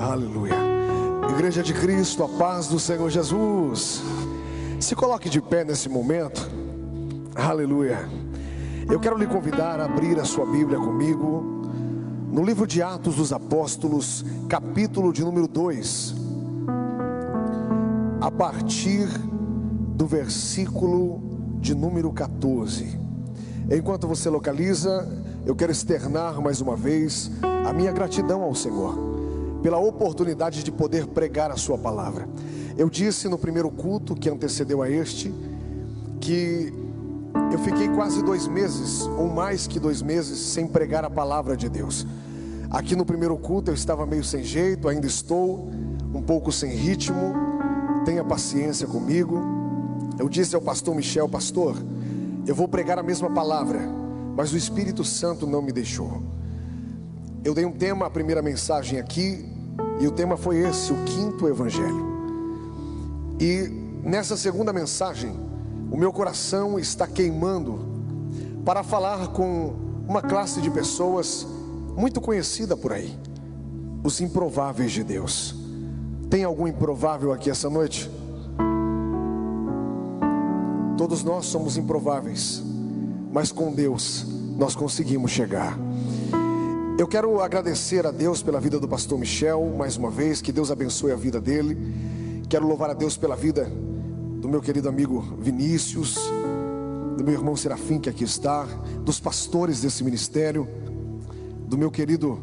Aleluia. Igreja de Cristo, a paz do Senhor Jesus. Se coloque de pé nesse momento. Aleluia. Eu quero lhe convidar a abrir a sua Bíblia comigo no livro de Atos dos Apóstolos, capítulo de número 2. A partir do versículo de número 14. Enquanto você localiza, eu quero externar mais uma vez a minha gratidão ao Senhor pela oportunidade de poder pregar a Sua palavra. Eu disse no primeiro culto que antecedeu a este, que eu fiquei quase dois meses, ou mais que dois meses, sem pregar a palavra de Deus. Aqui no primeiro culto eu estava meio sem jeito, ainda estou, um pouco sem ritmo, tenha paciência comigo. Eu disse ao pastor Michel, pastor, eu vou pregar a mesma palavra, mas o Espírito Santo não me deixou. Eu dei um tema, a primeira mensagem aqui, e o tema foi esse, o quinto evangelho. E nessa segunda mensagem, o meu coração está queimando para falar com uma classe de pessoas muito conhecida por aí, os improváveis de Deus. Tem algum improvável aqui essa noite? Todos nós somos improváveis, mas com Deus nós conseguimos chegar. Eu quero agradecer a Deus pela vida do pastor Michel, mais uma vez, que Deus abençoe a vida dele. Quero louvar a Deus pela vida do meu querido amigo Vinícius, do meu irmão Serafim, que aqui está, dos pastores desse ministério, do meu querido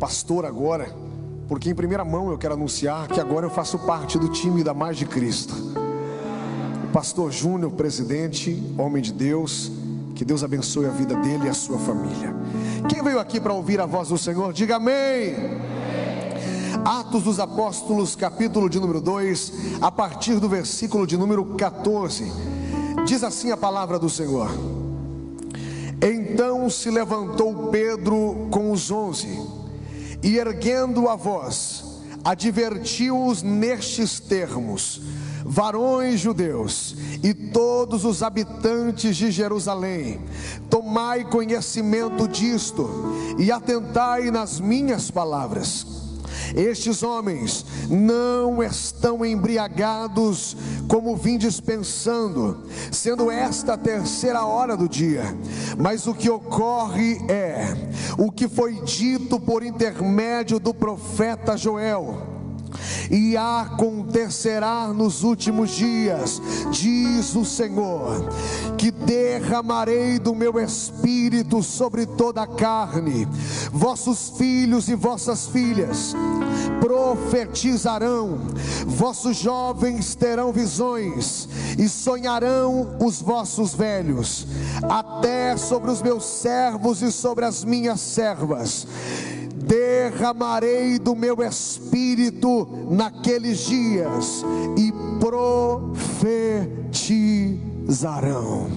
pastor agora, porque em primeira mão eu quero anunciar que agora eu faço parte do time da Mais de Cristo. O pastor Júnior, presidente, homem de Deus, que Deus abençoe a vida dele e a sua família. Quem veio aqui para ouvir a voz do Senhor, diga amém. Atos dos Apóstolos, capítulo de número 2, a partir do versículo de número 14, diz assim a palavra do Senhor: Então se levantou Pedro com os onze, e erguendo a voz, advertiu-os nestes termos: varões judeus e todos os habitantes de Jerusalém, tomai conhecimento disto e atentai nas minhas palavras. Estes homens não estão embriagados como vim dispensando, sendo esta a terceira hora do dia. Mas o que ocorre é o que foi dito por intermédio do profeta Joel e acontecerá nos últimos dias, diz o Senhor, que derramarei do meu espírito sobre toda a carne, vossos filhos e vossas filhas profetizarão, vossos jovens terão visões e sonharão os vossos velhos, até sobre os meus servos e sobre as minhas servas derramarei do meu espírito naqueles dias e profetizarão.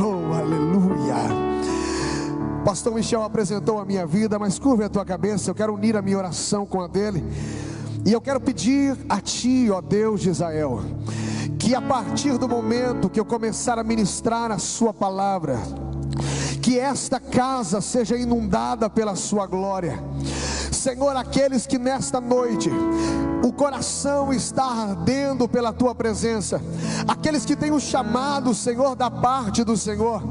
Oh, aleluia. Pastor Michel apresentou a minha vida, mas curva a tua cabeça, eu quero unir a minha oração com a dele. E eu quero pedir a ti, ó Deus de Israel, que a partir do momento que eu começar a ministrar a sua palavra, que esta casa seja inundada pela Sua glória. Senhor, aqueles que nesta noite o coração está ardendo pela tua presença, aqueles que têm o chamado, Senhor, da parte do Senhor,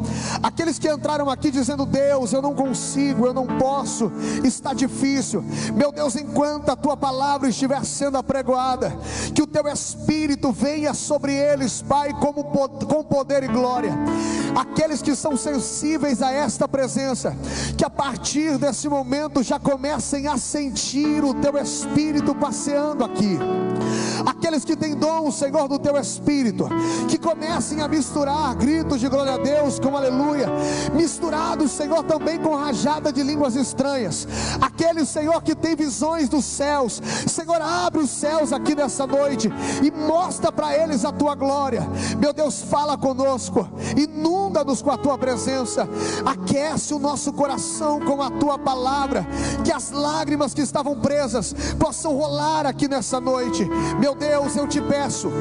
aqueles que entraram aqui dizendo: Deus, eu não consigo, eu não posso, está difícil, meu Deus, enquanto a tua palavra estiver sendo apregoada, que o teu Espírito venha sobre eles, Pai, como, com poder e glória, aqueles que são sensíveis a esta presença, que a partir desse momento já comecem a sentir o teu Espírito passeando aqui. Aqueles que têm dom, Senhor, do teu espírito, que comecem a misturar gritos de glória a Deus com aleluia, misturados, Senhor, também com rajada de línguas estranhas. Aqueles, Senhor, que tem visões dos céus, Senhor, abre os céus aqui nessa noite e mostra para eles a tua glória. Meu Deus, fala conosco, inunda-nos com a tua presença, aquece o nosso coração com a tua palavra, que as lágrimas que estavam presas possam rolar aqui nessa noite. Meu Deus, eu te peço,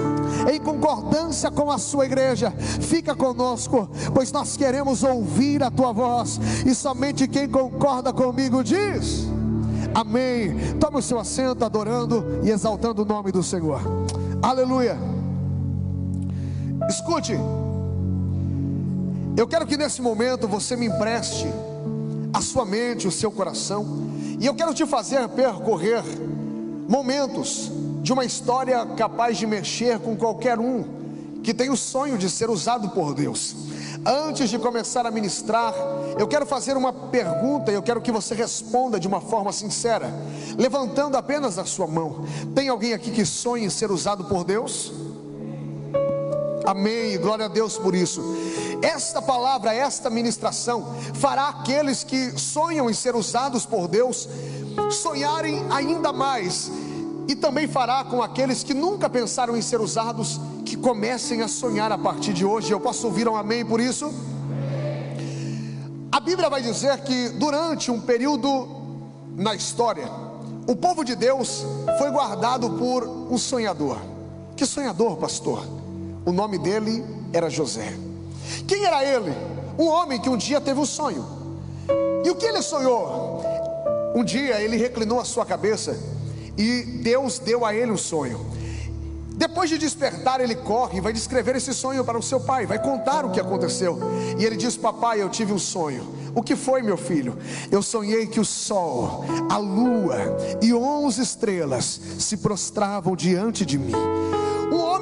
em concordância com a sua igreja, fica conosco, pois nós queremos ouvir a tua voz, e somente quem concorda comigo diz. Amém. Tome o seu assento, adorando e exaltando o nome do Senhor. Aleluia. Escute, eu quero que nesse momento você me empreste a sua mente, o seu coração, e eu quero te fazer percorrer momentos de uma história capaz de mexer com qualquer um que tem o sonho de ser usado por Deus. Antes de começar a ministrar, eu quero fazer uma pergunta e eu quero que você responda de uma forma sincera, levantando apenas a sua mão. Tem alguém aqui que sonha em ser usado por Deus? Amém, glória a Deus por isso. Esta palavra, esta ministração, fará aqueles que sonham em ser usados por Deus sonharem ainda mais, e também fará com aqueles que nunca pensaram em ser usados que comecem a sonhar a partir de hoje. Eu posso ouvir um amém por isso? A Bíblia vai dizer que durante um período na história, o povo de Deus foi guardado por um sonhador. Que sonhador, pastor? O nome dele era José. Quem era ele? Um homem que um dia teve um sonho. E o que ele sonhou? Um dia ele reclinou a sua cabeça e Deus deu a ele um sonho. Depois de despertar, ele corre e vai descrever esse sonho para o seu pai, vai contar o que aconteceu. E ele diz: Papai, eu tive um sonho. O que foi, meu filho? Eu sonhei que o sol, a lua e onze estrelas se prostravam diante de mim.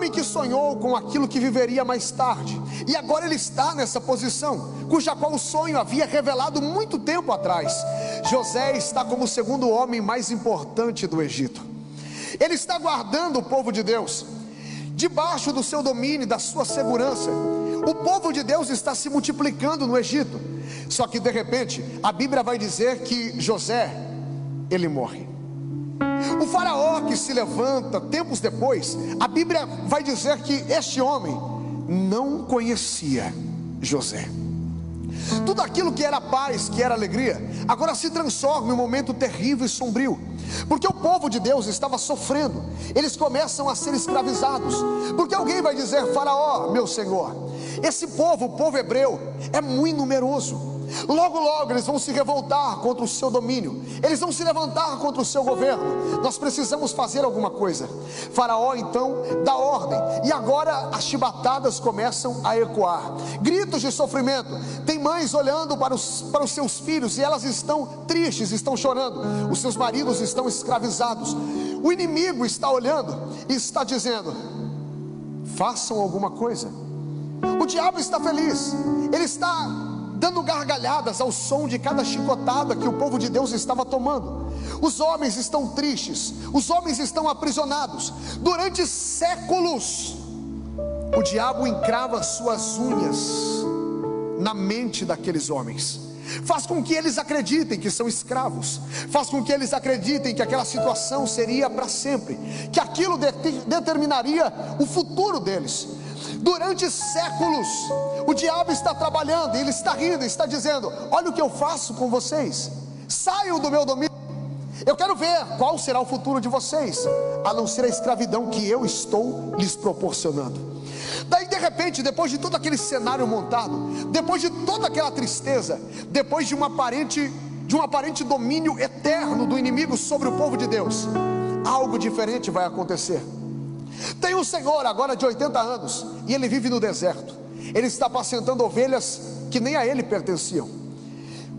Homem que sonhou com aquilo que viveria mais tarde, e agora ele está nessa posição, cuja qual o sonho havia revelado muito tempo atrás. José está como o segundo homem mais importante do Egito. Ele está guardando o povo de Deus, debaixo do seu domínio, da sua segurança. O povo de Deus está se multiplicando no Egito. Só que de repente, a Bíblia vai dizer que José, ele morre. O faraó que se levanta tempos depois, a Bíblia vai dizer que este homem não conhecia José. Tudo aquilo que era paz, que era alegria, agora se transforma em um momento terrível e sombrio, porque o povo de Deus estava sofrendo, eles começam a ser escravizados, porque alguém vai dizer: Faraó, meu senhor, esse povo, o povo hebreu, é muito numeroso, Logo, logo eles vão se revoltar contra o seu domínio, eles vão se levantar contra o seu governo. Nós precisamos fazer alguma coisa. Faraó então dá ordem, e agora as chibatadas começam a ecoar gritos de sofrimento. Tem mães olhando para os, para os seus filhos e elas estão tristes, estão chorando. Os seus maridos estão escravizados. O inimigo está olhando e está dizendo: façam alguma coisa. O diabo está feliz, ele está dando gargalhadas ao som de cada chicotada que o povo de Deus estava tomando. Os homens estão tristes, os homens estão aprisionados. Durante séculos, o diabo encrava suas unhas na mente daqueles homens. Faz com que eles acreditem que são escravos, faz com que eles acreditem que aquela situação seria para sempre, que aquilo de determinaria o futuro deles. Durante séculos, o diabo está trabalhando, ele está rindo, está dizendo: Olha o que eu faço com vocês, saiam do meu domínio. Eu quero ver qual será o futuro de vocês, a não ser a escravidão que eu estou lhes proporcionando. Daí de repente, depois de todo aquele cenário montado, depois de toda aquela tristeza, depois de um aparente, de um aparente domínio eterno do inimigo sobre o povo de Deus, algo diferente vai acontecer. Tem um senhor agora de 80 anos e ele vive no deserto. Ele está apacentando ovelhas que nem a ele pertenciam.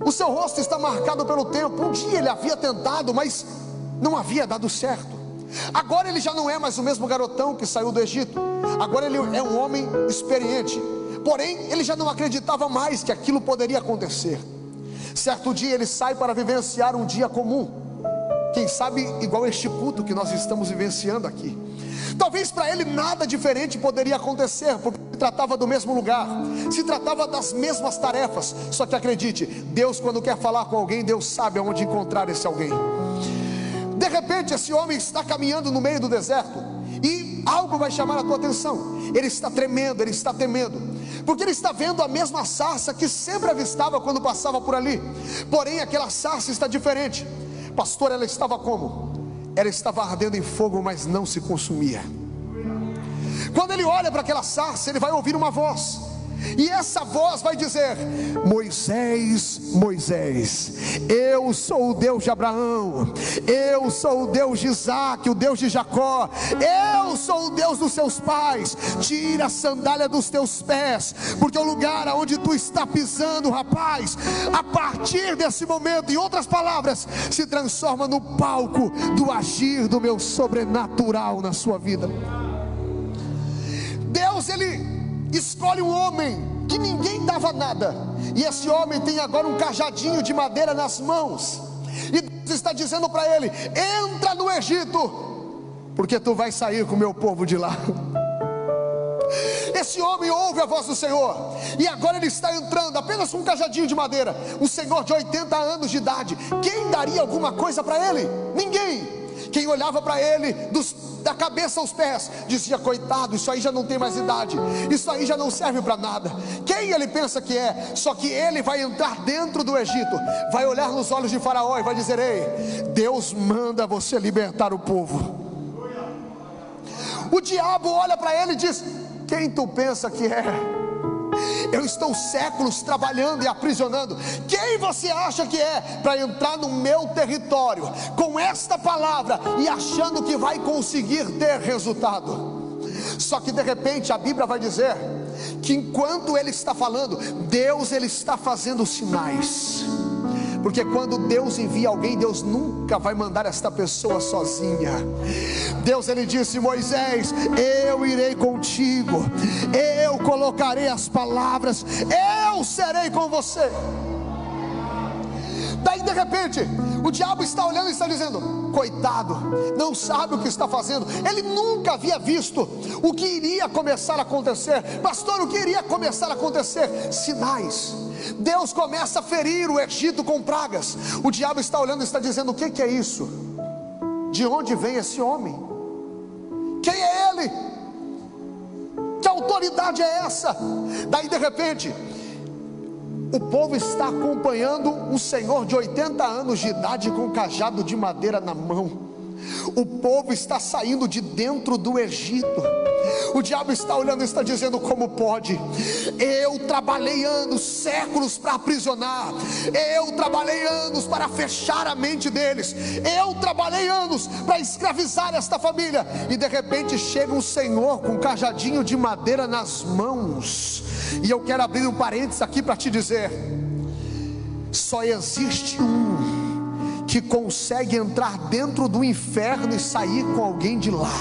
O seu rosto está marcado pelo tempo. Um dia ele havia tentado, mas não havia dado certo. Agora ele já não é mais o mesmo garotão que saiu do Egito. Agora ele é um homem experiente. Porém, ele já não acreditava mais que aquilo poderia acontecer. Certo dia ele sai para vivenciar um dia comum. Quem sabe igual este culto que nós estamos vivenciando aqui. Talvez para ele nada diferente poderia acontecer, porque se tratava do mesmo lugar, se tratava das mesmas tarefas. Só que acredite, Deus, quando quer falar com alguém, Deus sabe aonde encontrar esse alguém. De repente, esse homem está caminhando no meio do deserto e algo vai chamar a tua atenção. Ele está tremendo, ele está temendo, porque ele está vendo a mesma sarça que sempre avistava quando passava por ali. Porém, aquela sarça está diferente. Pastor, ela estava como? Ela estava ardendo em fogo, mas não se consumia. Quando ele olha para aquela sarça, ele vai ouvir uma voz, e essa voz vai dizer: Moisés, Moisés: Eu sou o Deus de Abraão, eu sou o Deus de Isaac, o Deus de Jacó, eu sou o Deus dos seus pais. Tira a sandália dos teus pés, porque o lugar aonde tu está pisando, rapaz, a partir desse momento, em outras palavras, se transforma no palco do agir do meu sobrenatural na sua vida. Deus, ele escolhe um homem que ninguém dava nada, e esse homem tem agora um cajadinho de madeira nas mãos, e Deus está dizendo para ele: entra no Egito, porque tu vai sair com o meu povo de lá. Esse homem ouve a voz do Senhor, e agora ele está entrando apenas com um cajadinho de madeira. Um senhor de 80 anos de idade, quem daria alguma coisa para ele? Ninguém. Quem olhava para ele dos, da cabeça aos pés dizia: Coitado, isso aí já não tem mais idade, isso aí já não serve para nada. Quem ele pensa que é? Só que ele vai entrar dentro do Egito, vai olhar nos olhos de Faraó e vai dizer: Ei, Deus manda você libertar o povo. O diabo olha para ele e diz: Quem tu pensa que é? Eu estou séculos trabalhando e aprisionando. Quem você acha que é para entrar no meu território com esta palavra e achando que vai conseguir ter resultado? Só que de repente a Bíblia vai dizer que enquanto ele está falando, Deus ele está fazendo sinais. Porque quando Deus envia alguém, Deus nunca vai mandar esta pessoa sozinha. Deus ele disse: Moisés, eu irei contigo, eu colocarei as palavras, eu serei com você. Daí de repente, o diabo está olhando e está dizendo: Coitado, não sabe o que está fazendo. Ele nunca havia visto o que iria começar a acontecer. Pastor, o que iria começar a acontecer? Sinais. Deus começa a ferir o Egito com pragas. O diabo está olhando e está dizendo: O que, que é isso? De onde vem esse homem? Quem é ele? Que autoridade é essa? Daí de repente, o povo está acompanhando um senhor de 80 anos de idade com um cajado de madeira na mão. O povo está saindo de dentro do Egito. O diabo está olhando e está dizendo: como pode? Eu trabalhei anos, séculos para aprisionar. Eu trabalhei anos para fechar a mente deles. Eu trabalhei anos para escravizar esta família. E de repente chega um senhor com um cajadinho de madeira nas mãos. E eu quero abrir um parênteses aqui para te dizer: só existe um que consegue entrar dentro do inferno e sair com alguém de lá.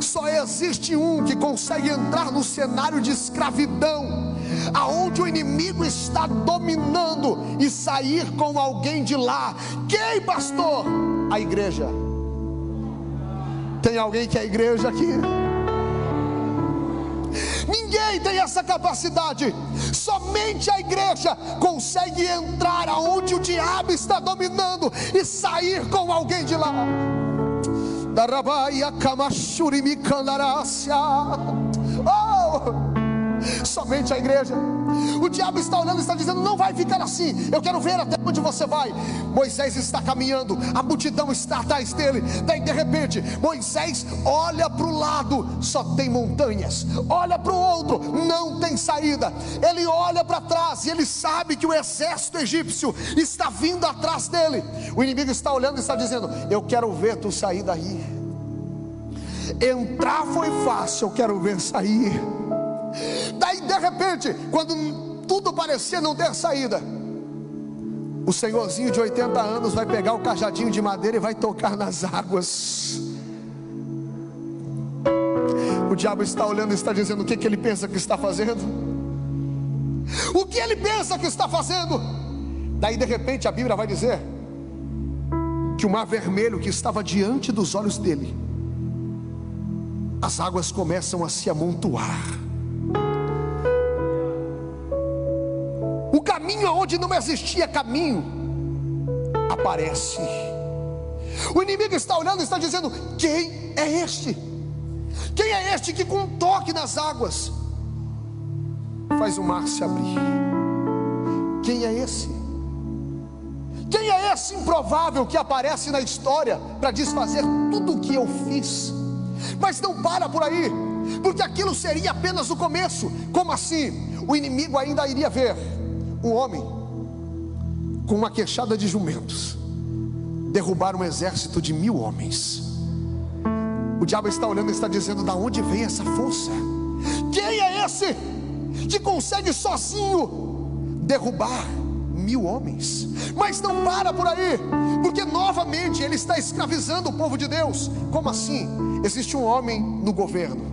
Só existe um que consegue entrar no cenário de escravidão, aonde o inimigo está dominando e sair com alguém de lá. Quem, pastor? A igreja. Tem alguém que é a igreja aqui? Ninguém tem essa capacidade. Somente a igreja consegue entrar aonde o diabo está dominando e sair com alguém de lá. Oh! Somente a igreja. O diabo está olhando e está dizendo: não vai ficar assim. Eu quero ver até onde você vai. Moisés está caminhando, a multidão está atrás dele. Daí de repente, Moisés olha para o lado, só tem montanhas. Olha para o outro, não tem saída. Ele olha para trás e ele sabe que o exército egípcio está vindo atrás dele. O inimigo está olhando e está dizendo: Eu quero ver tu sair daí. Entrar foi fácil, eu quero ver sair. Daí de repente, quando tudo parecia não ter saída, o senhorzinho de 80 anos vai pegar o cajadinho de madeira e vai tocar nas águas. O diabo está olhando e está dizendo o que, que ele pensa que está fazendo. O que ele pensa que está fazendo? Daí de repente a Bíblia vai dizer que o mar vermelho que estava diante dos olhos dele, as águas começam a se amontoar. O caminho onde não existia caminho aparece. O inimigo está olhando e está dizendo: Quem é este? Quem é este que com um toque nas águas faz o mar se abrir? Quem é esse? Quem é esse improvável que aparece na história para desfazer tudo o que eu fiz? Mas não para por aí. porque aquilo seria apenas o começo. Como assim? O inimigo ainda iria ver um homem com uma queixada de jumentos derrubar um exército de mil homens. O diabo está olhando e está dizendo: da onde vem essa força? Quem é esse que consegue sozinho derrubar mil homens? Mas não para por aí, porque novamente ele está escravizando o povo de Deus. Como assim? Existe um homem no governo,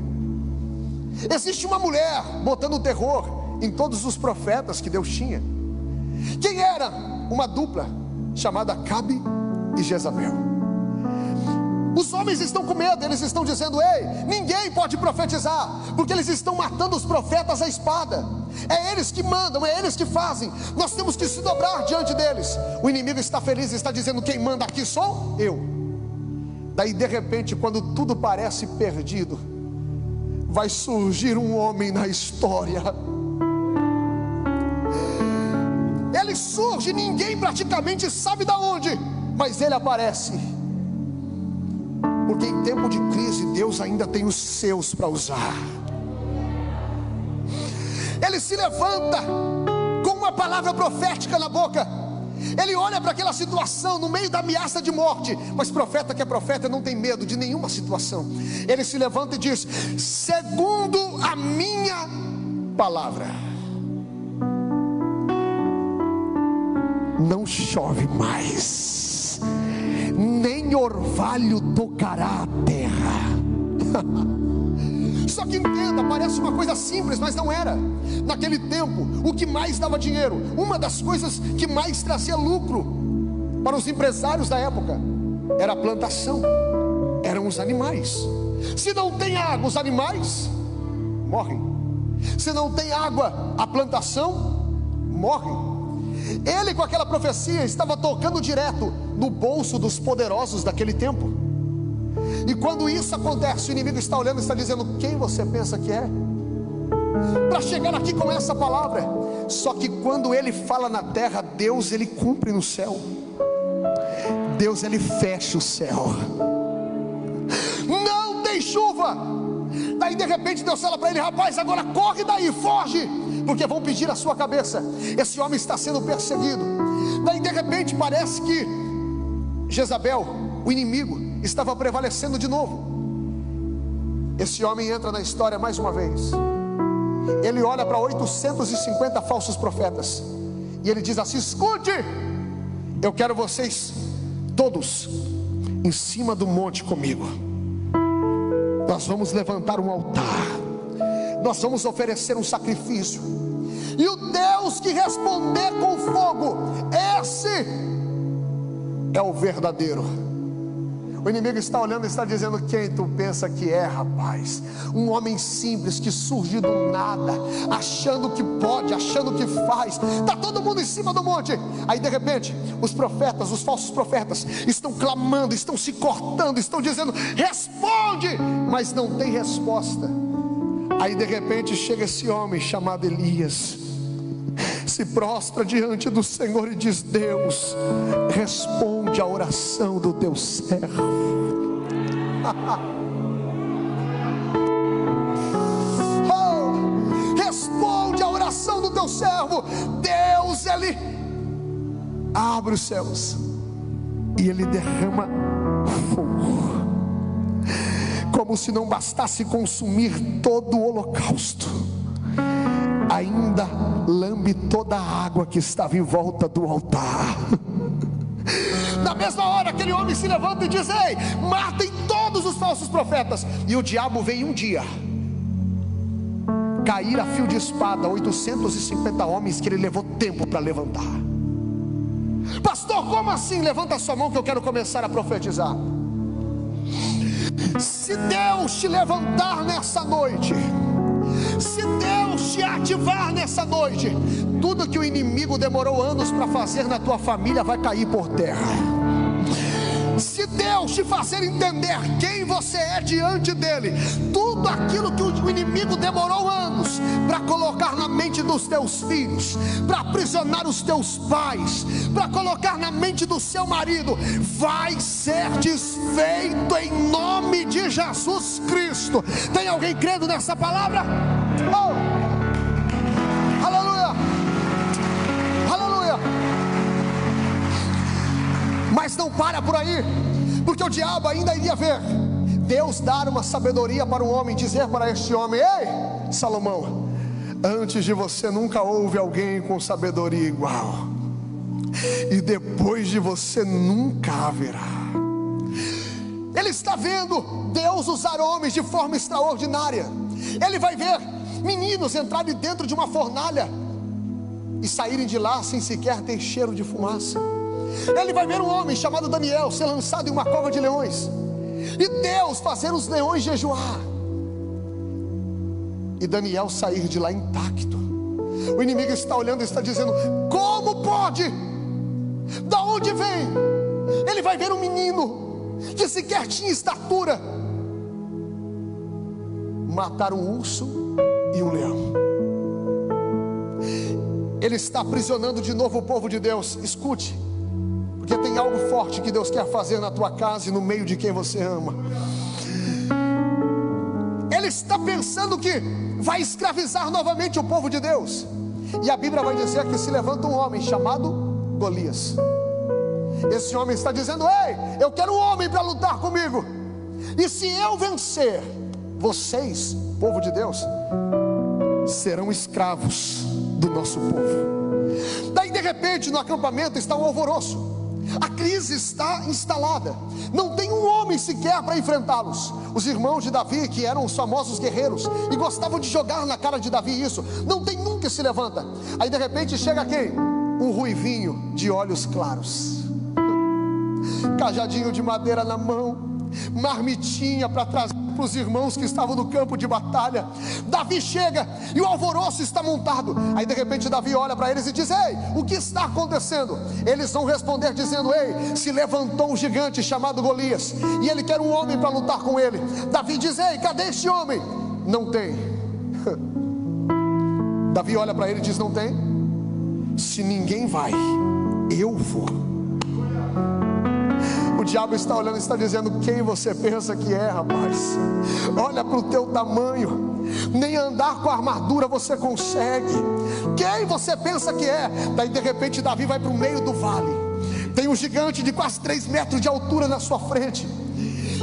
existe uma mulher botando terror em todos os profetas que Deus tinha. Quem era? Uma dupla chamada Cabe e Jezabel. Os homens estão com medo, eles estão dizendo: Ei, ninguém pode profetizar, porque eles estão matando os profetas à espada. É eles que mandam, é eles que fazem. Nós temos que se dobrar diante deles. O inimigo está feliz, está dizendo: Quem manda aqui sou eu. Daí, de repente, quando tudo parece perdido, vai surgir um homem na história. Ele surge, ninguém praticamente sabe da onde mas ele aparece. Porque em tempo de crise, Deus ainda tem os seus para usar. Ele se levanta com uma palavra profética na boca. Ele olha para aquela situação no meio da ameaça de morte, mas profeta que é profeta não tem medo de nenhuma situação. Ele se levanta e diz: segundo a minha palavra, não chove mais nem orvalho tocará a terra. Só que entenda, parece uma coisa simples, mas não era. Naquele tempo, o que mais dava dinheiro, uma das coisas que mais trazia lucro para os empresários da época, era a plantação, eram os animais. Se não tem água, os animais morrem. Se não tem água, a plantação morre. Ele, com aquela profecia, estava tocando direto no bolso dos poderosos daquele tempo. E quando isso acontece, o inimigo está olhando e está dizendo: Quem você pensa que é? Para chegar aqui com essa palavra. Só que quando ele fala na terra, Deus ele cumpre no céu. Deus ele fecha o céu. Não tem chuva. Daí de repente Deus fala para ele: Rapaz, agora corre daí, foge porque vão pedir a sua cabeça. Esse homem está sendo perseguido. Daí de repente parece que Jezabel, o inimigo, estava prevalecendo de novo. Esse homem entra na história mais uma vez. Ele olha para 850 falsos profetas e ele diz assim: Escute, eu quero vocês todos em cima do monte comigo. Nós vamos levantar um altar nós vamos oferecer um sacrifício. E o Deus que responder com fogo, esse é o verdadeiro. O inimigo está olhando e está dizendo: Quem tu pensa que é, rapaz? Um homem simples que surge do nada, achando que pode, achando que faz. Está todo mundo em cima do monte. Aí de repente, os profetas, os falsos profetas, estão clamando, estão se cortando, estão dizendo: Responde, mas não tem resposta. Aí de repente chega esse homem chamado Elias, se prostra diante do Senhor e diz: Deus, responde a oração do teu servo. oh, responde a oração do teu servo. Deus, ele abre os céus e ele derrama fogo como se não bastasse consumir todo o holocausto, ainda lambe toda a água que estava em volta do altar. Na mesma hora, aquele homem se levanta e diz: Ei, matem todos os falsos profetas. E o diabo vem um dia cair a fio de espada 850 homens que ele levou tempo para levantar. Pastor, como assim? Levanta sua mão que eu quero começar a profetizar. Se Deus te levantar nessa noite, se Deus te ativar nessa noite, tudo que o inimigo demorou anos para fazer na tua família vai cair por terra. Se Deus te fazer entender quem você é diante dele, tudo aquilo que o inimigo demorou anos para colocar na mente dos teus filhos, para aprisionar os teus pais, para colocar na mente do seu marido, vai ser desfeito em nome de Jesus Cristo. Tem alguém crendo nessa palavra? Oh! Para por aí, porque o diabo ainda iria ver. Deus dar uma sabedoria para um homem, dizer para este homem: Ei, Salomão, antes de você nunca houve alguém com sabedoria igual, e depois de você nunca haverá. Ele está vendo Deus usar homens de forma extraordinária. Ele vai ver meninos entrarem dentro de uma fornalha e saírem de lá sem sequer ter cheiro de fumaça. Ele vai ver um homem chamado Daniel ser lançado em uma cova de leões. E Deus fazer os leões jejuar. E Daniel sair de lá intacto. O inimigo está olhando e está dizendo: Como pode? Da onde vem? Ele vai ver um menino que sequer tinha estatura matar um urso e um leão. Ele está aprisionando de novo o povo de Deus. Escute, porque tem algo forte que Deus quer fazer na tua casa e no meio de quem você ama. Ele está pensando que vai escravizar novamente o povo de Deus. E a Bíblia vai dizer que se levanta um homem chamado Golias. Esse homem está dizendo: Ei, eu quero um homem para lutar comigo. E se eu vencer, vocês, povo de Deus, serão escravos do nosso povo. Daí de repente no acampamento está um alvoroço. A crise está instalada. Não tem um homem sequer para enfrentá-los. Os irmãos de Davi, que eram os famosos guerreiros e gostavam de jogar na cara de Davi isso, não tem nunca se levanta. Aí de repente chega quem? Um ruivinho de olhos claros, cajadinho de madeira na mão, marmitinha para trazer para os irmãos que estavam no campo de batalha. Davi chega e o alvoroço está montado. Aí de repente Davi olha para eles e diz: Ei, o que está acontecendo? Eles vão responder dizendo: Ei, se levantou um gigante chamado Golias e ele quer um homem para lutar com ele. Davi diz: Ei, cadê este homem? Não tem. Davi olha para ele e diz: Não tem. Se ninguém vai, eu vou. O diabo está olhando e está dizendo: Quem você pensa que é, rapaz? Olha para o teu tamanho, nem andar com a armadura você consegue. Quem você pensa que é? Daí de repente Davi vai para o meio do vale. Tem um gigante de quase 3 metros de altura na sua frente.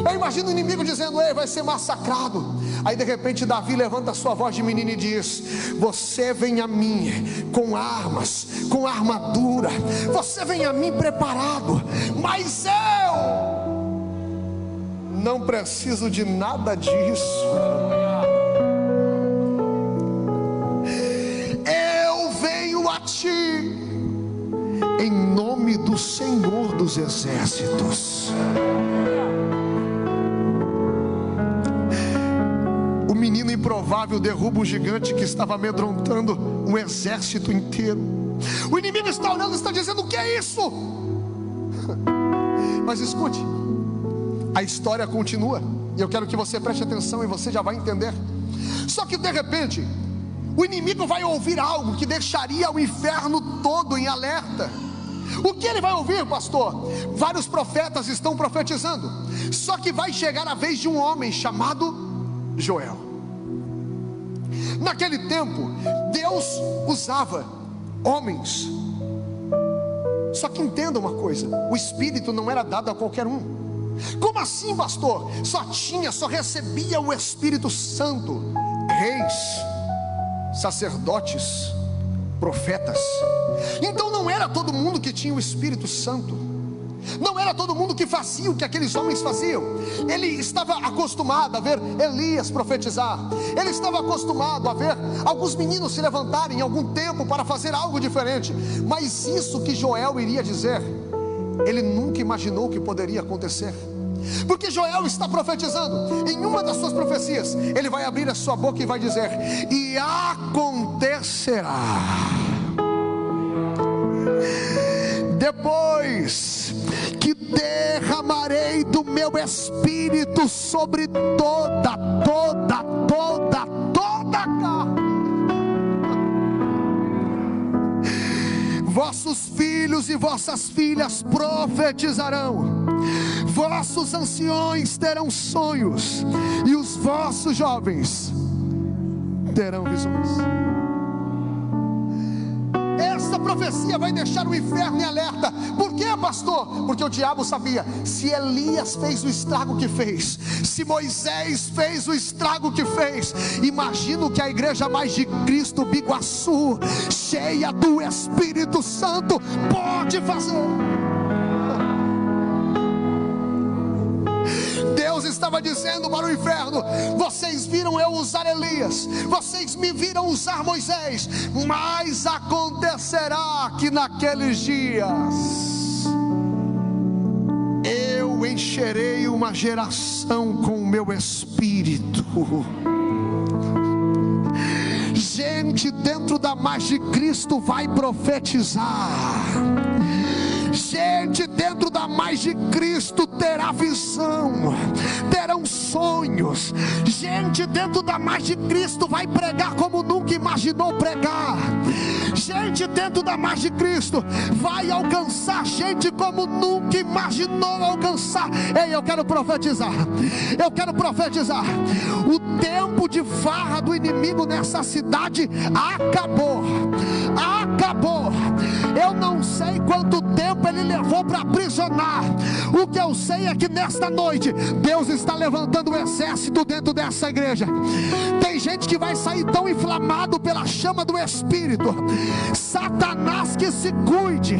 Eu imagino o inimigo dizendo: Ei, vai ser massacrado. Aí de repente Davi levanta sua voz de menino e diz: Você vem a mim com armas, com armadura. Você vem a mim preparado, mas eu não preciso de nada disso. Eu venho a ti em nome do Senhor dos Exércitos. Improvável derruba um gigante que estava amedrontando um exército inteiro. O inimigo está olhando e está dizendo: O que é isso? Mas escute, a história continua. E eu quero que você preste atenção e você já vai entender. Só que de repente, o inimigo vai ouvir algo que deixaria o inferno todo em alerta. O que ele vai ouvir, pastor? Vários profetas estão profetizando. Só que vai chegar a vez de um homem chamado Joel. Naquele tempo, Deus usava homens. Só que entenda uma coisa: o Espírito não era dado a qualquer um. Como assim, pastor? Só tinha, só recebia o Espírito Santo reis, sacerdotes, profetas. Então não era todo mundo que tinha o Espírito Santo. Não era todo mundo que fazia o que aqueles homens faziam. Ele estava acostumado a ver Elias profetizar. Ele estava acostumado a ver alguns meninos se levantarem em algum tempo para fazer algo diferente. Mas isso que Joel iria dizer, ele nunca imaginou que poderia acontecer. Porque Joel está profetizando, em uma das suas profecias, ele vai abrir a sua boca e vai dizer: E acontecerá. Depois derramarei do meu espírito sobre toda, toda, toda, toda carne. Vossos filhos e vossas filhas profetizarão, vossos anciões terão sonhos, e os vossos jovens terão visões profecia vai deixar o inferno em alerta. Por quê, pastor? Porque o diabo sabia: se Elias fez o estrago que fez, se Moisés fez o estrago que fez, imagino que a igreja mais de Cristo, Biguaçu, cheia do Espírito Santo, pode fazer. Estava dizendo para o inferno: vocês viram eu usar Elias, vocês me viram usar Moisés, mas acontecerá que naqueles dias eu encherei uma geração com o meu espírito. Gente dentro da mais de Cristo vai profetizar gente dentro da mais de Cristo terá visão, terão sonhos. Gente dentro da mais de Cristo vai pregar como nunca imaginou pregar. Gente dentro da mais de Cristo vai alcançar gente como nunca imaginou alcançar. Ei, eu quero profetizar. Eu quero profetizar. O tempo de farra do inimigo nessa cidade acabou. Acabou. Eu não sei quanto tempo ele levou para aprisionar. O que eu sei é que nesta noite Deus está levantando um exército dentro dessa igreja. Tem gente que vai sair tão inflamado pela chama do Espírito. Satanás que se cuide.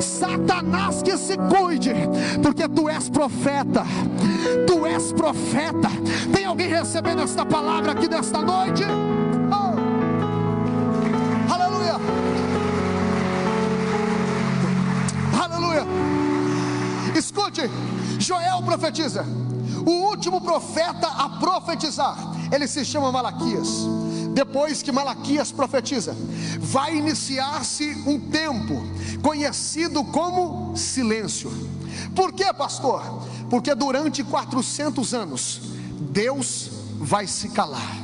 Satanás que se cuide, porque tu és profeta. Tu és profeta. Tem alguém recebendo esta palavra aqui nesta noite? Escute, Joel profetiza. O último profeta a profetizar, ele se chama Malaquias. Depois que Malaquias profetiza, vai iniciar-se um tempo conhecido como silêncio. Por quê, pastor? Porque durante 400 anos Deus vai se calar.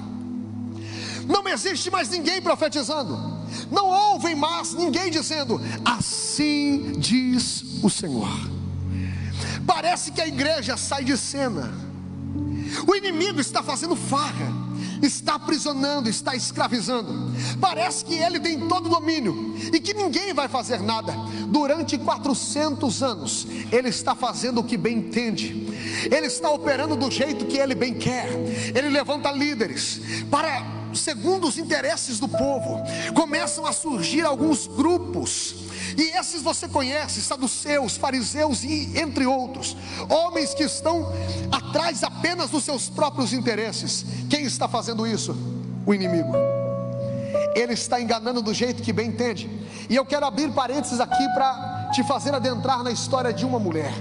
Não existe mais ninguém profetizando. Não ouvem mais ninguém dizendo: Assim diz o Senhor. Parece que a igreja sai de cena. O inimigo está fazendo farra, está aprisionando, está escravizando. Parece que ele tem todo o domínio e que ninguém vai fazer nada. Durante 400 anos, ele está fazendo o que bem entende. Ele está operando do jeito que ele bem quer. Ele levanta líderes para segundo os interesses do povo. Começam a surgir alguns grupos e esses você conhece, saduceus, fariseus e entre outros, homens que estão atrás apenas dos seus próprios interesses. Quem está fazendo isso? O inimigo. Ele está enganando do jeito que bem entende. E eu quero abrir parênteses aqui para te fazer adentrar na história de uma mulher.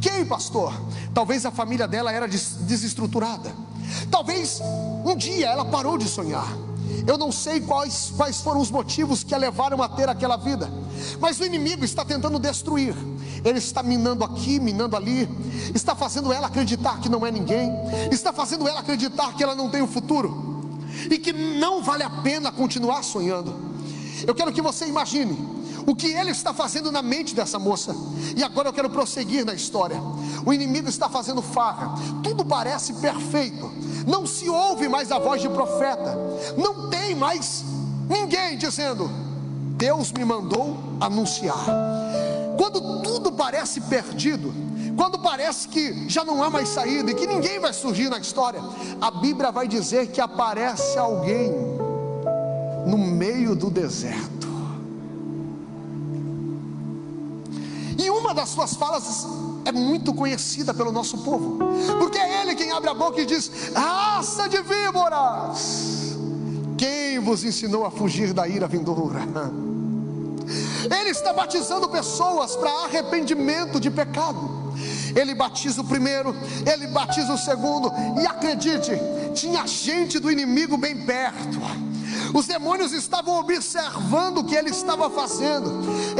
Quem, pastor? Talvez a família dela era desestruturada. Talvez um dia ela parou de sonhar. Eu não sei quais, quais foram os motivos que a levaram a ter aquela vida, mas o inimigo está tentando destruir. Ele está minando aqui, minando ali, está fazendo ela acreditar que não é ninguém, está fazendo ela acreditar que ela não tem o um futuro e que não vale a pena continuar sonhando. Eu quero que você imagine o que ele está fazendo na mente dessa moça. E agora eu quero prosseguir na história. O inimigo está fazendo farra, tudo parece perfeito, não se ouve mais a voz de profeta, não tem mais ninguém dizendo: Deus me mandou anunciar. Quando tudo parece perdido, quando parece que já não há mais saída e que ninguém vai surgir na história, a Bíblia vai dizer que aparece alguém no meio do deserto. E uma das suas falas é muito conhecida pelo nosso povo, porque é ele quem abre a boca e diz: raça de víboras, quem vos ensinou a fugir da ira vindoura? Ele está batizando pessoas para arrependimento de pecado. Ele batiza o primeiro, ele batiza o segundo, e acredite, tinha gente do inimigo bem perto Os demônios estavam observando o que ele estava fazendo.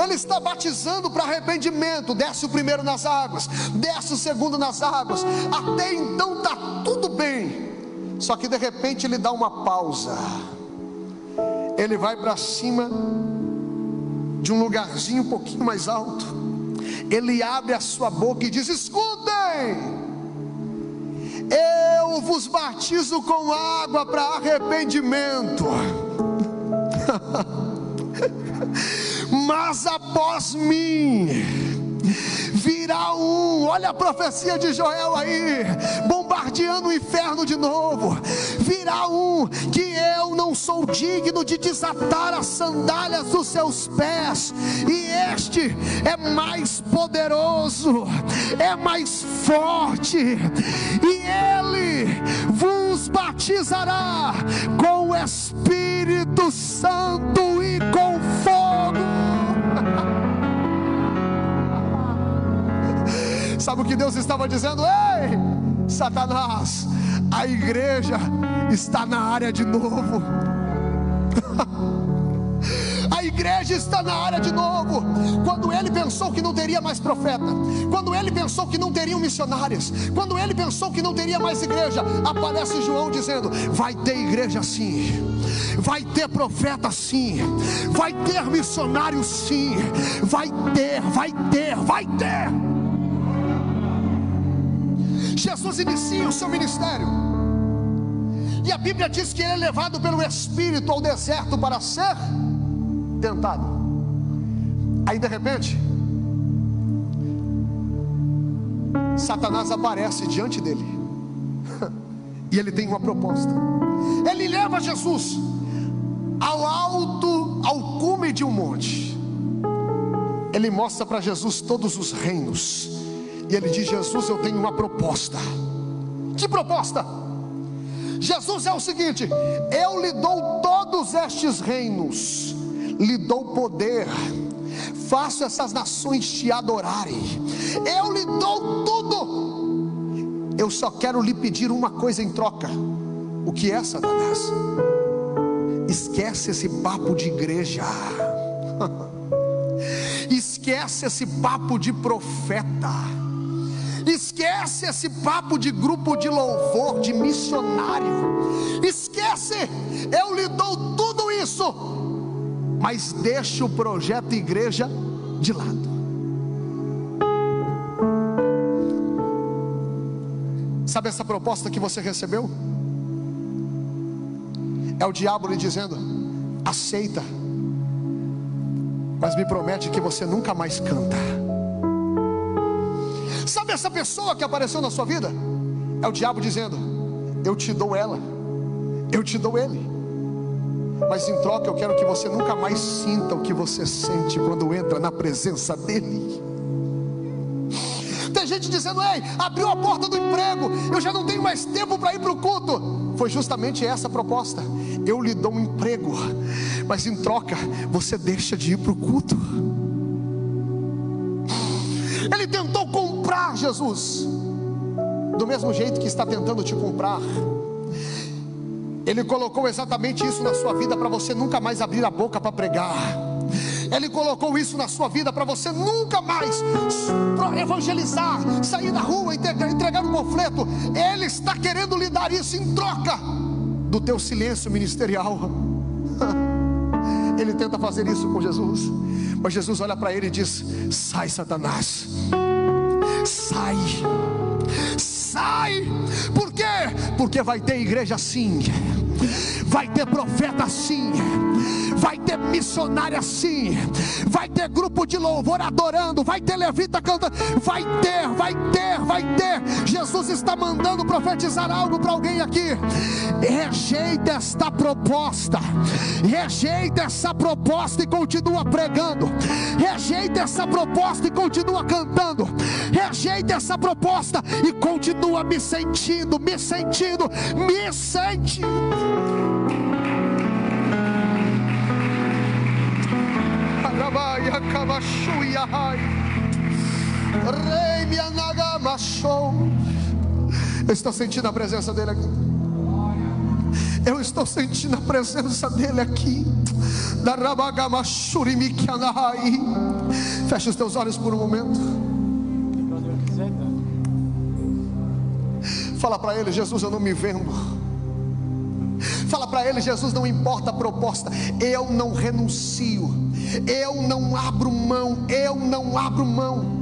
Ele está batizando para arrependimento. Desce o primeiro nas águas, desce o segundo nas águas. Até então está tudo bem. Só que de repente ele dá uma pausa. Ele vai para cima de um lugarzinho um pouquinho mais alto. Ele abre a sua boca e diz: Escutem eu vos batizo com água para arrependimento. Mas após mim virá um, olha a profecia de Joel aí, bombardeando o inferno de novo. Virá um que não sou digno de desatar as sandálias dos seus pés, e este é mais poderoso, é mais forte, e ele vos batizará com o Espírito Santo e com fogo. Sabe o que Deus estava dizendo? Ei, Satanás, a igreja está na área de novo. A igreja está na área de novo. Quando ele pensou que não teria mais profeta, quando ele pensou que não teriam missionários, quando ele pensou que não teria mais igreja, aparece João dizendo: Vai ter igreja sim, vai ter profeta sim, vai ter missionário sim, vai ter, vai ter, vai ter. Jesus inicia o seu ministério. E a Bíblia diz que ele é levado pelo Espírito ao deserto para ser tentado. Aí de repente, Satanás aparece diante dele. E ele tem uma proposta. Ele leva Jesus ao alto, ao cume de um monte. Ele mostra para Jesus todos os reinos e ele diz: Jesus, eu tenho uma proposta. Que proposta? Jesus é o seguinte: eu lhe dou todos estes reinos, lhe dou poder, faço essas nações te adorarem, eu lhe dou tudo. Eu só quero lhe pedir uma coisa em troca. O que é, Satanás? Esquece esse papo de igreja. Esquece esse papo de profeta Esquece esse papo de grupo de louvor, de missionário. Esquece, eu lhe dou tudo isso, mas deixa o projeto igreja de lado. Sabe essa proposta que você recebeu? É o diabo lhe dizendo: aceita, mas me promete que você nunca mais canta. Sabe essa pessoa que apareceu na sua vida? É o diabo dizendo: Eu te dou ela, eu te dou ele. Mas em troca eu quero que você nunca mais sinta o que você sente quando entra na presença dele. Tem gente dizendo: Ei, abriu a porta do emprego, eu já não tenho mais tempo para ir para o culto. Foi justamente essa a proposta. Eu lhe dou um emprego, mas em troca você deixa de ir para o culto. Ele tentou comprar Jesus, do mesmo jeito que está tentando te comprar. Ele colocou exatamente isso na sua vida para você nunca mais abrir a boca para pregar. Ele colocou isso na sua vida para você nunca mais evangelizar, sair na rua, entregar, entregar um panfleto. Ele está querendo lhe dar isso em troca do teu silêncio ministerial. Ele tenta fazer isso com Jesus, mas Jesus olha para ele e diz: Sai, Satanás, sai, sai, por quê? Porque vai ter igreja assim, vai ter profeta assim vai missionária assim, vai ter grupo de louvor adorando, vai ter levita cantando, vai ter, vai ter, vai ter. Jesus está mandando profetizar algo para alguém aqui. Rejeita esta proposta, rejeita essa proposta e continua pregando, rejeita essa proposta e continua cantando, rejeita essa proposta e continua me sentindo, me sentindo, me sentindo. Eu estou sentindo a presença dele aqui. Eu estou sentindo a presença dele aqui. Feche os teus olhos por um momento. Fala para ele, Jesus, eu não me vendo. Fala para ele, Jesus, não importa a proposta, eu não renuncio, eu não abro mão, eu não abro mão.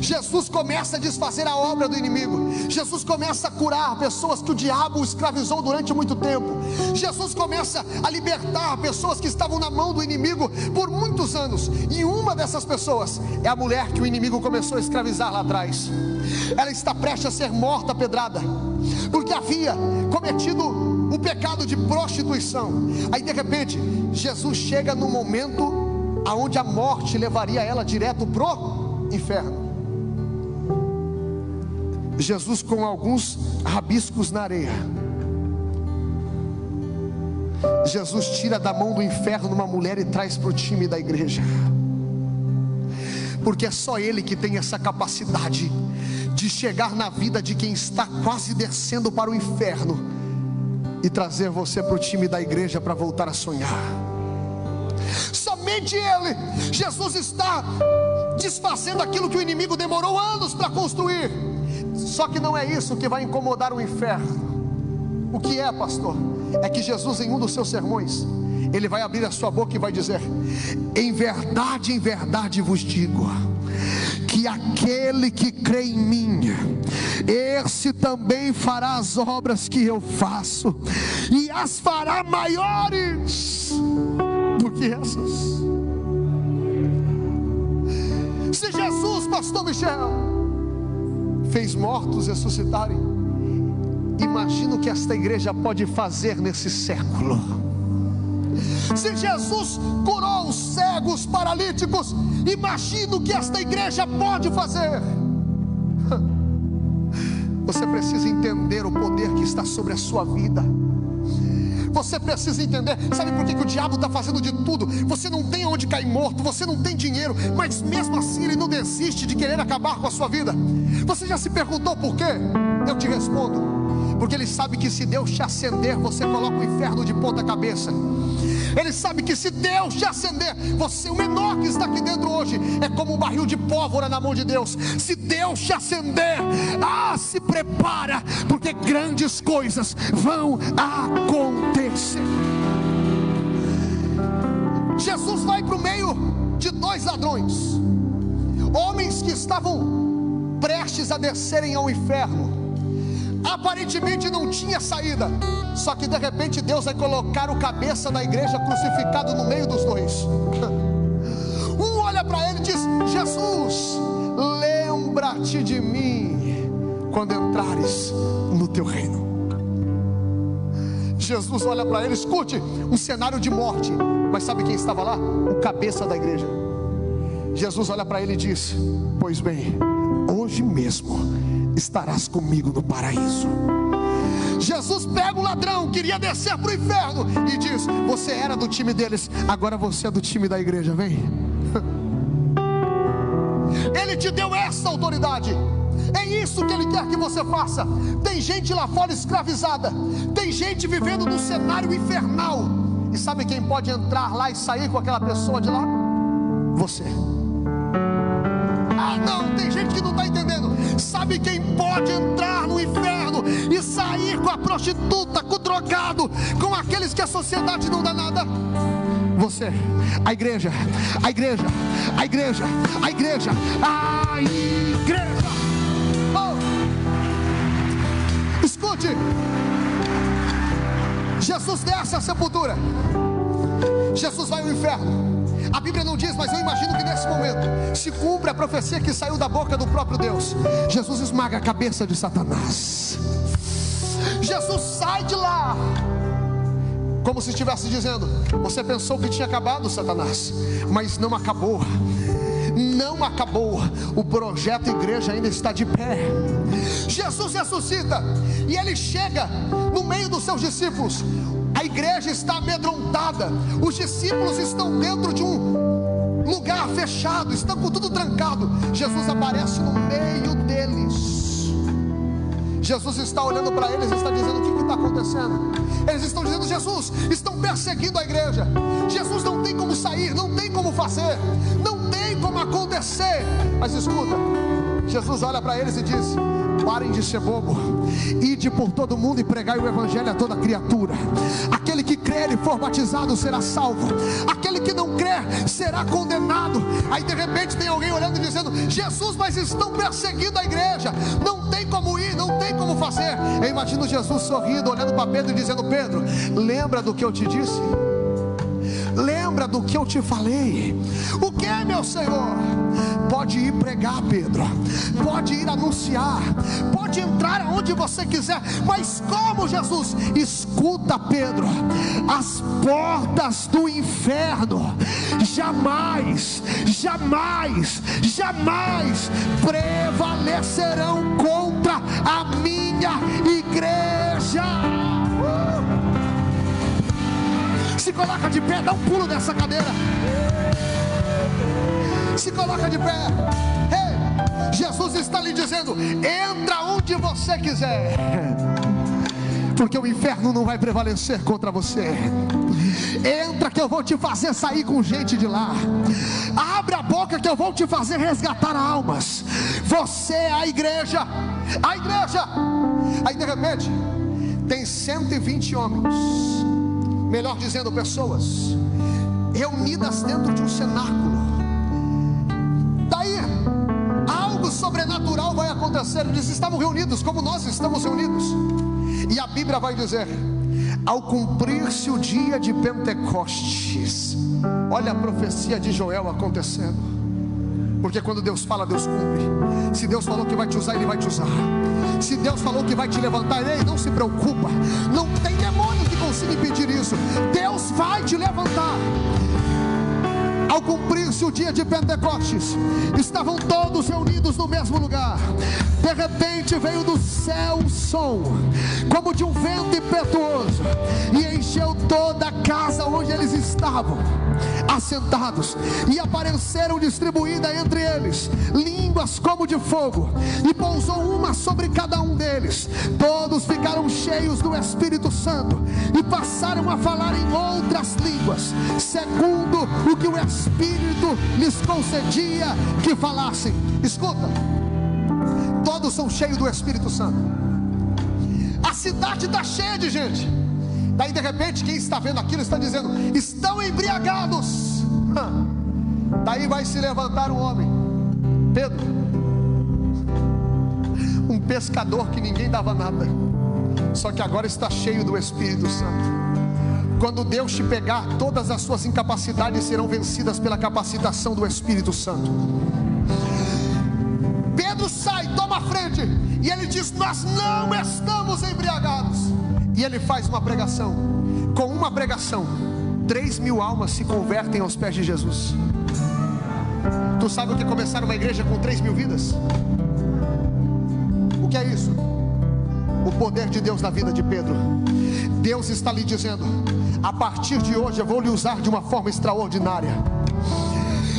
Jesus começa a desfazer a obra do inimigo. Jesus começa a curar pessoas que o diabo escravizou durante muito tempo. Jesus começa a libertar pessoas que estavam na mão do inimigo por muitos anos. E uma dessas pessoas é a mulher que o inimigo começou a escravizar lá atrás. Ela está prestes a ser morta pedrada, porque havia cometido o pecado de prostituição. Aí de repente, Jesus chega no momento aonde a morte levaria ela direto pro inferno. Jesus com alguns rabiscos na areia. Jesus tira da mão do inferno uma mulher e traz para o time da igreja. Porque é só Ele que tem essa capacidade de chegar na vida de quem está quase descendo para o inferno e trazer você para o time da igreja para voltar a sonhar. Somente Ele, Jesus está desfazendo aquilo que o inimigo demorou anos para construir só que não é isso que vai incomodar o inferno. O que é, pastor? É que Jesus, em um dos seus sermões, ele vai abrir a sua boca e vai dizer: Em verdade, em verdade vos digo, que aquele que crê em mim, esse também fará as obras que eu faço, e as fará maiores do que essas. Se Jesus, Pastor Michel, fez mortos ressuscitarem. Imagina o que esta igreja pode fazer nesse século. Se Jesus curou os cegos, paralíticos, imagina o que esta igreja pode fazer. Você precisa entender o poder que está sobre a sua vida. Você precisa entender, sabe por que, que o diabo está fazendo de tudo? Você não tem onde cair morto, você não tem dinheiro, mas mesmo assim ele não desiste de querer acabar com a sua vida. Você já se perguntou por quê? Eu te respondo. Porque ele sabe que se Deus te acender, você coloca o inferno de ponta cabeça. Ele sabe que se Deus te acender, você, o menor que está aqui dentro hoje, é como um barril de pólvora na mão de Deus. Se Deus te acender, ah, se prepara, porque grandes coisas vão acontecer. Jesus vai para o meio de dois ladrões, homens que estavam prestes a descerem ao inferno aparentemente não tinha saída. Só que de repente Deus vai colocar o cabeça da igreja crucificado no meio dos dois. Um olha para ele e diz: Jesus, lembra-te de mim quando entrares no teu reino. Jesus olha para ele, escute, um cenário de morte. Mas sabe quem estava lá? O cabeça da igreja. Jesus olha para ele e diz: Pois bem, hoje mesmo estarás comigo no paraíso. Jesus pega o ladrão, queria descer para o inferno, e diz: Você era do time deles, agora você é do time da igreja, vem. Ele te deu essa autoridade. É isso que Ele quer que você faça. Tem gente lá fora escravizada, tem gente vivendo num cenário infernal. E sabe quem pode entrar lá e sair com aquela pessoa de lá? Você. Ah, não, tem gente que não está entendendo. Sabe quem pode entrar no inferno e sair com a prostituta, com o drogado, com aqueles que a sociedade não dá nada? Você, a igreja, a igreja, a igreja, a igreja, a igreja. Oh. Escute, Jesus desce a sepultura, Jesus vai ao inferno. A Bíblia não diz, mas eu imagino que nesse momento se cumpre a profecia que saiu da boca do próprio Deus. Jesus esmaga a cabeça de Satanás. Jesus sai de lá. Como se estivesse dizendo: Você pensou que tinha acabado, Satanás, mas não acabou não acabou, o projeto igreja ainda está de pé. Jesus ressuscita e ele chega no meio dos seus discípulos. Igreja está amedrontada, os discípulos estão dentro de um lugar fechado, estão com tudo trancado. Jesus aparece no meio deles. Jesus está olhando para eles e está dizendo: O que está acontecendo. Eles estão dizendo: Jesus, estão perseguindo a igreja. Jesus não tem como sair, não tem como fazer, não tem como acontecer. Mas escuta, Jesus olha para eles e diz: Parem de ser bobo, ide por todo mundo e pregai o evangelho a toda criatura. Aquele que crer e for batizado será salvo, aquele que não crer será condenado. Aí de repente tem alguém olhando e dizendo: Jesus, mas estão perseguindo a igreja, não tem como ir, não tem como fazer. Eu imagino Jesus sorrindo, olhando para Pedro e dizendo: Pedro, lembra do que eu te disse? Lembra do que eu te falei? O que, meu Senhor? Pode ir pregar, Pedro. Pode ir anunciar. Pode entrar aonde você quiser. Mas como, Jesus? Escuta, Pedro. As portas do inferno jamais, jamais, jamais prevalecerão contra a minha igreja. Se coloca de pé, dá um pulo nessa cadeira. Se coloca de pé. Hey, Jesus está lhe dizendo: entra onde você quiser. Porque o inferno não vai prevalecer contra você. Entra que eu vou te fazer sair com gente de lá. Abre a boca que eu vou te fazer resgatar almas. Você é a igreja. A igreja. Aí de repente tem 120 homens melhor dizendo, pessoas reunidas dentro de um cenáculo. Daí, algo sobrenatural vai acontecer. Eles estavam reunidos como nós estamos reunidos. E a Bíblia vai dizer: ao cumprir-se o dia de Pentecostes, olha a profecia de Joel acontecendo. Porque quando Deus fala, Deus cumpre. Se Deus falou que vai te usar, Ele vai te usar. Se Deus falou que vai te levantar, Ele não se preocupa. Não tem demônio consiga impedir isso. Deus vai te levantar. Ao cumprir-se o dia de Pentecostes, estavam todos reunidos no mesmo lugar. De repente veio do céu um som, como de um vento impetuoso, e encheu toda a casa onde eles estavam assentados, e apareceram distribuídas entre eles línguas como de fogo, e pousou uma sobre cada um deles. Todos ficaram cheios do Espírito Santo e passaram a falar em outras línguas, segundo o que o Espírito lhes concedia que falassem. Escuta, todos são cheios do Espírito Santo. A cidade está cheia de gente. Daí de repente, quem está vendo aquilo está dizendo: estão embriagados. Daí vai se levantar um homem, Pedro, um pescador que ninguém dava nada, só que agora está cheio do Espírito Santo. Quando Deus te pegar, todas as suas incapacidades serão vencidas pela capacitação do Espírito Santo. Pedro sai, toma a frente, e ele diz: Nós não estamos embriagados. E ele faz uma pregação. Com uma pregação, três mil almas se convertem aos pés de Jesus. Tu sabe o que é começar uma igreja com três mil vidas? O que é isso? O poder de Deus na vida de Pedro. Deus está lhe dizendo: a partir de hoje eu vou lhe usar de uma forma extraordinária.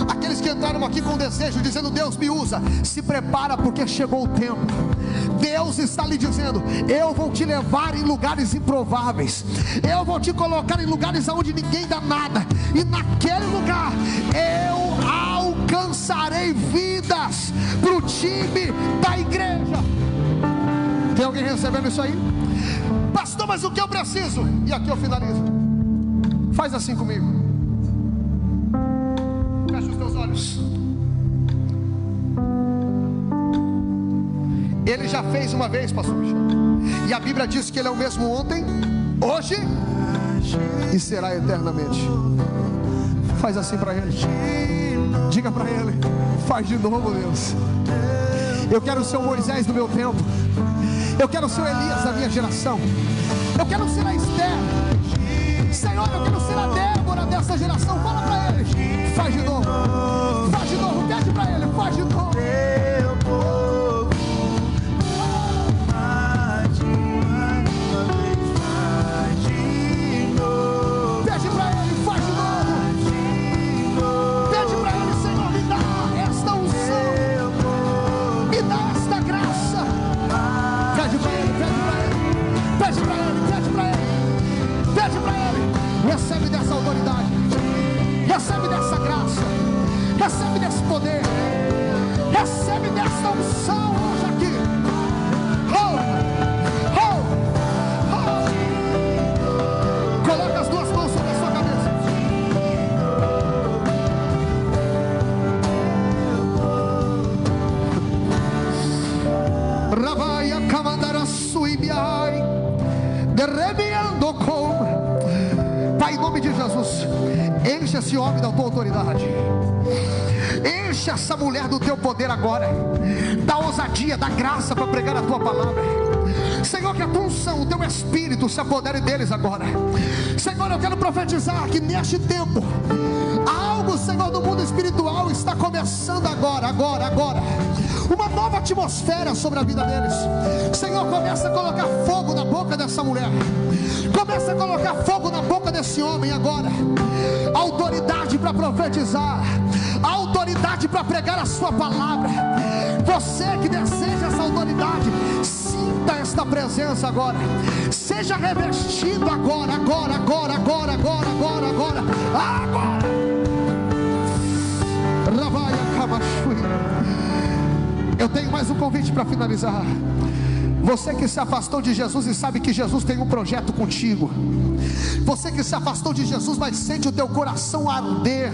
Aqueles que entraram aqui com desejo, dizendo: Deus me usa, se prepara porque chegou o tempo. Deus está lhe dizendo: Eu vou te levar em lugares improváveis, eu vou te colocar em lugares onde ninguém dá nada, e naquele lugar eu alcançarei vidas para o time da igreja. Tem alguém recebendo isso aí? Pastor, mas o que eu preciso? E aqui eu finalizo. Faz assim comigo. Fecha os teus olhos. Ele já fez uma vez, pastor. E a Bíblia diz que ele é o mesmo ontem, hoje e será eternamente. Faz assim para ele. Diga para ele. Faz de novo, Deus. Eu quero ser o Moisés do meu tempo. Eu quero ser o Elias da minha geração. Eu quero ser a Esther. Senhor, eu quero ser a Débora dessa geração. Fala para ele. Faz de novo. dessa graça, recebe desse poder, recebe dessa unção. Nome de Jesus, enche esse homem da tua autoridade. Enche essa mulher do teu poder agora. Dá ousadia, dá graça para pregar a tua palavra. Senhor, que a tua unção, o teu espírito se apodere deles agora. Senhor, eu quero profetizar que neste tempo, Senhor, do mundo espiritual está começando agora, agora, agora. Uma nova atmosfera sobre a vida deles. Senhor, começa a colocar fogo na boca dessa mulher. Começa a colocar fogo na boca desse homem agora. Autoridade para profetizar. Autoridade para pregar a sua palavra. Você que deseja essa autoridade, sinta esta presença agora. Seja revestido agora, agora, agora, agora, agora, agora, agora, agora. Eu tenho mais um convite para finalizar. Você que se afastou de Jesus e sabe que Jesus tem um projeto contigo. Você que se afastou de Jesus, mas sente o teu coração arder.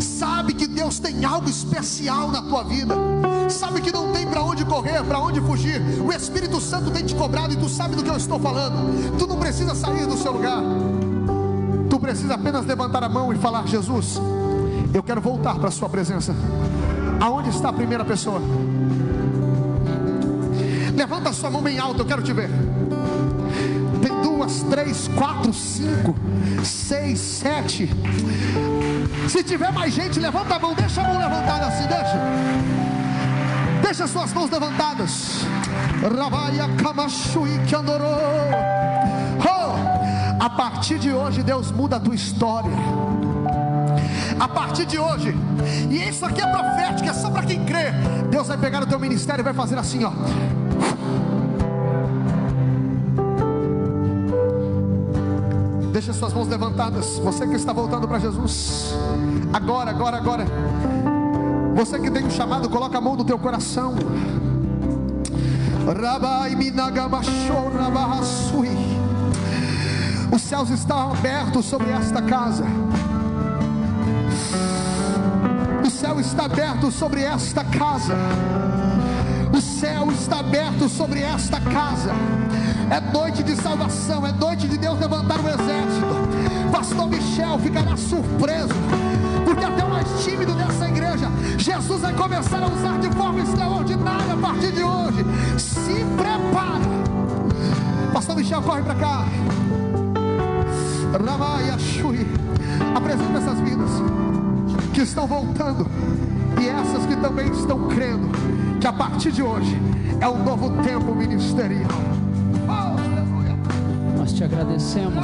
Sabe que Deus tem algo especial na tua vida. Sabe que não tem para onde correr, para onde fugir. O Espírito Santo tem te cobrado e tu sabe do que eu estou falando. Tu não precisa sair do seu lugar. Tu precisa apenas levantar a mão e falar: Jesus, eu quero voltar para a Sua presença. Aonde está a primeira pessoa? Levanta sua mão bem alta, eu quero te ver. Tem duas, três, quatro, cinco, seis, sete. Se tiver mais gente, levanta a mão, deixa a mão levantada assim, deixa. Deixa suas mãos levantadas. Rabaia Kamashui Kiandorô. Oh, a partir de hoje, Deus muda a tua história a partir de hoje. E isso aqui é profético, é só para quem crê. Deus vai pegar o teu ministério e vai fazer assim, ó. Deixa suas mãos levantadas. Você que está voltando para Jesus. Agora, agora, agora. Você que tem um chamado, coloca a mão no teu coração. Os céus estão abertos sobre esta casa. Céu está aberto sobre esta casa. O céu está aberto sobre esta casa. É noite de salvação, é noite de Deus levantar o exército. Pastor Michel ficará surpreso, porque até o mais tímido dessa igreja, Jesus vai começar a usar de forma extraordinária a partir de hoje. Se prepara. Pastor Michel, corre para cá. Ramaya. Apresenta essas que estão voltando e essas que também estão crendo que a partir de hoje é um novo tempo ministerial. Nós te agradecemos.